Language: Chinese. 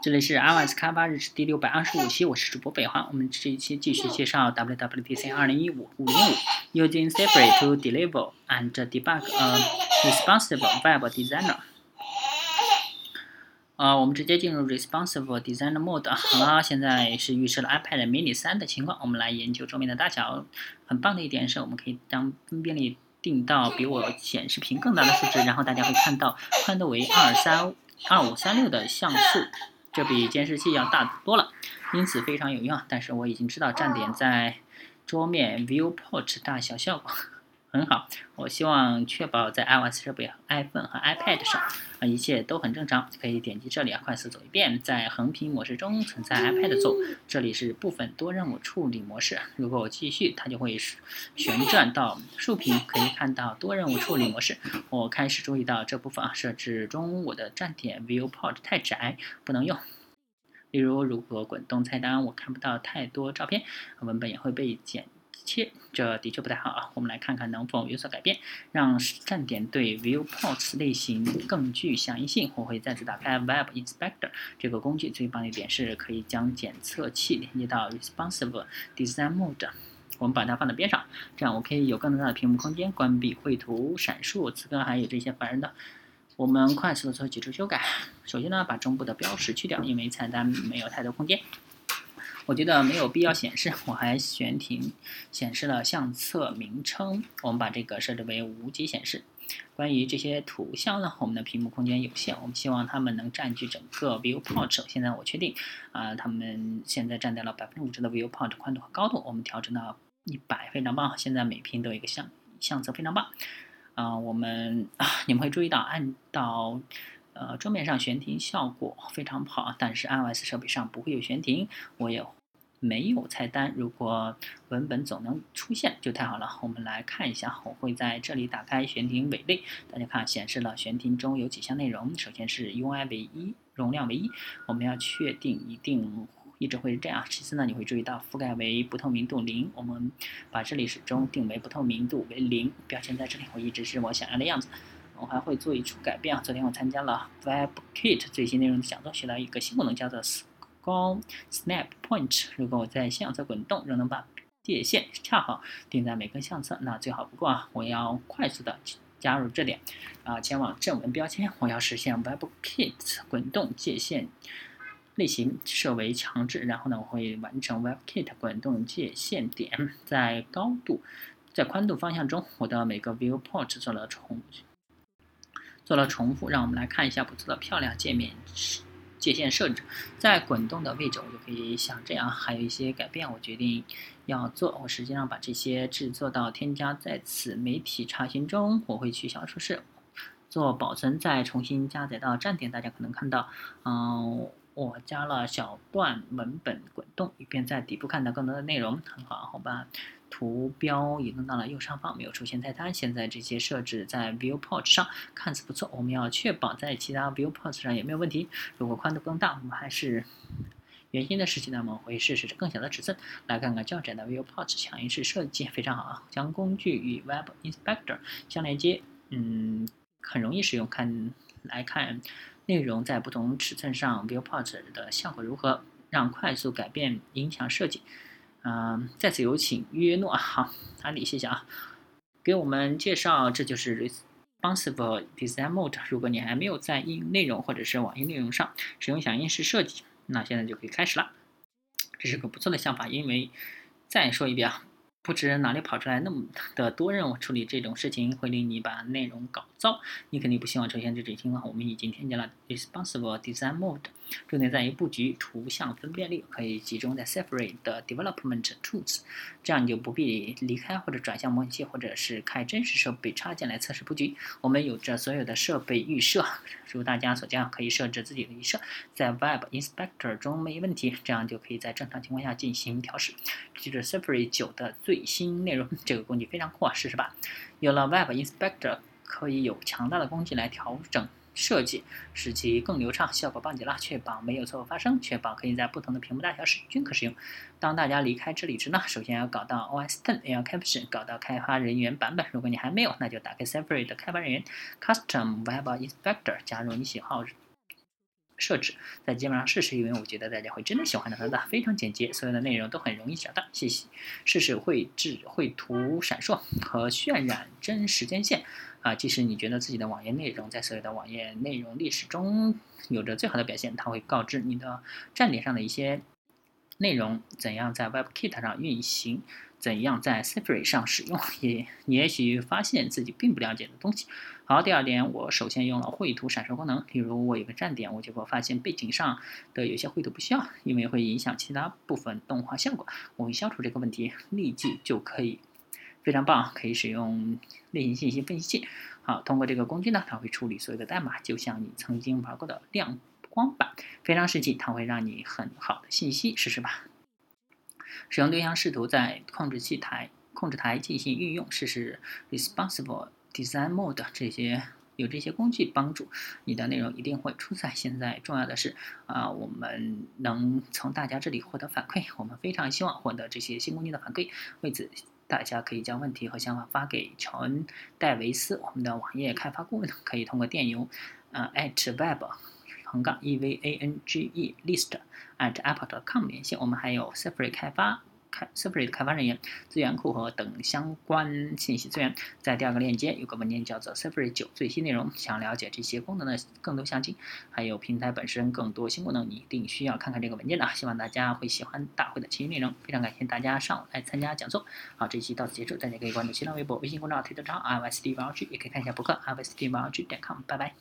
这里是 iOS 开发日志第六百二十五期，我是主播北华。我们这一期继续介绍 WWDC 二零一五五零五，Using Safari to deliver and debug a Responsible web designer。呃，我们直接进入 Responsible designer mode。好了，现在是预设了 iPad mini 三的情况，我们来研究桌面的大小。很棒的一点是，我们可以将分辨率定到比我显示屏更大的数值，然后大家会看到宽度为二三二五三六的像素。这比监视器要大多了，因此非常有用。但是我已经知道站点在桌面 viewport 大小效果。很好，我希望确保在 iOS 设备、iPhone 和 iPad 上啊一切都很正常。可以点击这里啊，快速走一遍。在横屏模式中存在 iPad 座，这里是部分多任务处理模式。如果我继续，它就会旋转到竖屏，可以看到多任务处理模式。我开始注意到这部分啊设置中我的站点 viewport 太窄，不能用。例如，如果滚动菜单我看不到太多照片，文本也会被剪。切，这的确不太好啊。我们来看看能否有所改变，让站点对 viewports 类型更具响应性。我会再次打开 Web Inspector 这个工具，最棒的一点是可以将检测器连接到 Responsive Design Mode。我们把它放在边上，这样我可以有更大的屏幕空间，关闭绘图、闪烁、词根，还有这些烦人的。我们快速的做几处修改。首先呢，把中部的标识去掉，因为菜单没有太多空间。我觉得没有必要显示，我还悬停显示了相册名称。我们把这个设置为无级显示。关于这些图像呢，我们的屏幕空间有限，我们希望它们能占据整个 viewport。现在我确定，啊，它们现在占到了百分之五十的 viewport 宽度和高度。我们调整到一百，非常棒。现在每屏都有一个相相册，非常棒。啊，我们啊，你们会注意到，按到呃桌面上悬停效果非常好，但是 iOS 设备上不会有悬停。我也。没有菜单，如果文本总能出现就太好了。我们来看一下，我会在这里打开悬停尾类，大家看显示了悬停中有几项内容。首先是 UI 为一，容量为一，我们要确定一定一直会是这样。其次呢，你会注意到覆盖为不透明度零，我们把这里始终定为不透明度为零，标签在这里，我一直是我想要的样子。我还会做一处改变啊，昨天我参加了 WebKit 最新内容的讲座，学到一个新功能，叫做。高 snap point，如果我在相册滚动，仍能把界线恰好定在每根相册，那最好不过啊！我要快速的加入这点啊，前往正文标签，我要实现 WebKit 滚动界限类型设为强制，然后呢，我会完成 WebKit 滚动界限点，在高度在宽度方向中，我的每个 viewport 做了重做了重复，让我们来看一下不错的漂亮界面。界限设置在滚动的位置，我就可以像这样。还有一些改变，我决定要做。我实际上把这些制作到添加在此媒体查询中，我会取消出示，做保存，再重新加载到站点。大家可能看到，嗯，我加了小段文本滚动，以便在底部看到更多的内容。很好，好吧。图标移动到了右上方，没有出现菜单。现在这些设置在 viewport 上看似不错，我们要确保在其他 viewport 上也没有问题。如果宽度更大，我们还是原先的事情，那么我会试试更小的尺寸。来看看较窄的 viewport 响应式设计非常好啊，将工具与 Web Inspector 相连接，嗯，很容易使用。看来看内容在不同尺寸上 viewport 的效果如何，让快速改变影响设计。嗯，再次有请约诺，好，阿里，谢谢啊，给我们介绍，这就是 responsible Design Mode。如果你还没有在应用内容或者是网页内容上使用响应式设计，那现在就可以开始了。这是个不错的想法，因为再说一遍啊。不知哪里跑出来那么 的多任务处理这种事情，会令你把内容搞糟。你肯定不希望出现这种情况。我们已经添加了 responsible Design Mode，重点在于布局图像分辨率，可以集中在 Safari 的 Development Tools，这样你就不必离开或者转向模拟器，或者是开真实设备插件来测试布局。我们有着所有的设备预设，如大家所见，可以设置自己的预设，在 Web Inspector 中没问题，这样就可以在正常情况下进行调试。这是 Safari 九的最。新内容这个工具非常酷啊，试试吧。有了 Web Inspector，可以有强大的工具来调整设计，使其更流畅，效果棒极了。确保没有错误发生，确保可以在不同的屏幕大小时均可使用。当大家离开这里时呢，首先要搞到 OS Ten Air Caption，搞到开发人员版本。如果你还没有，那就打开 Safari 的开发人员 Custom Web Inspector，加入你喜好设置，在基本上试试，因为我觉得大家会真的喜欢的它的，非常简洁，所有的内容都很容易找到。谢谢，试试绘制、绘图、闪烁和渲染真时间线啊。即使你觉得自己的网页内容在所有的网页内容历史中有着最好的表现，它会告知你的站点上的一些内容怎样在 WebKit 上运行。怎样在 Safari 上使用？也也许发现自己并不了解的东西。好，第二点，我首先用了绘图闪烁功能。例如，我有个站点，我结果发现背景上的有些绘图不需要，因为会影响其他部分动画效果。我会消除这个问题，立即就可以，非常棒，可以使用类型信息分析器。好，通过这个工具呢，它会处理所有的代码，就像你曾经玩过的亮光板，非常实际，它会让你很好的信息。试试吧。使用对象试图在控制器台控制台进行运用，试试 Responsible Design Mode 这些有这些工具帮助，你的内容一定会出彩。现在重要的是啊，我们能从大家这里获得反馈，我们非常希望获得这些新工具的反馈。为此，大家可以将问题和想法发给乔恩·戴维斯，我们的网页开发顾问，可以通过电邮呃 at web。横杠 e v a n g e list at apple.com 联系我们，还有 Safari 开发开 Safari 的开发人员、资源库和等相关信息资源。在第二个链接有个文件叫做 Safari 九最新内容。想了解这些功能的更多详情，还有平台本身更多新功能，你一定需要看看这个文件的。希望大家会喜欢大会的其余内容。非常感谢大家上午来参加讲座。好，这期到此结束，大家可以关注新浪微博、微信公众号、推特账号 i s d v g 也可以看一下博客 i s d v g 点 com。拜拜。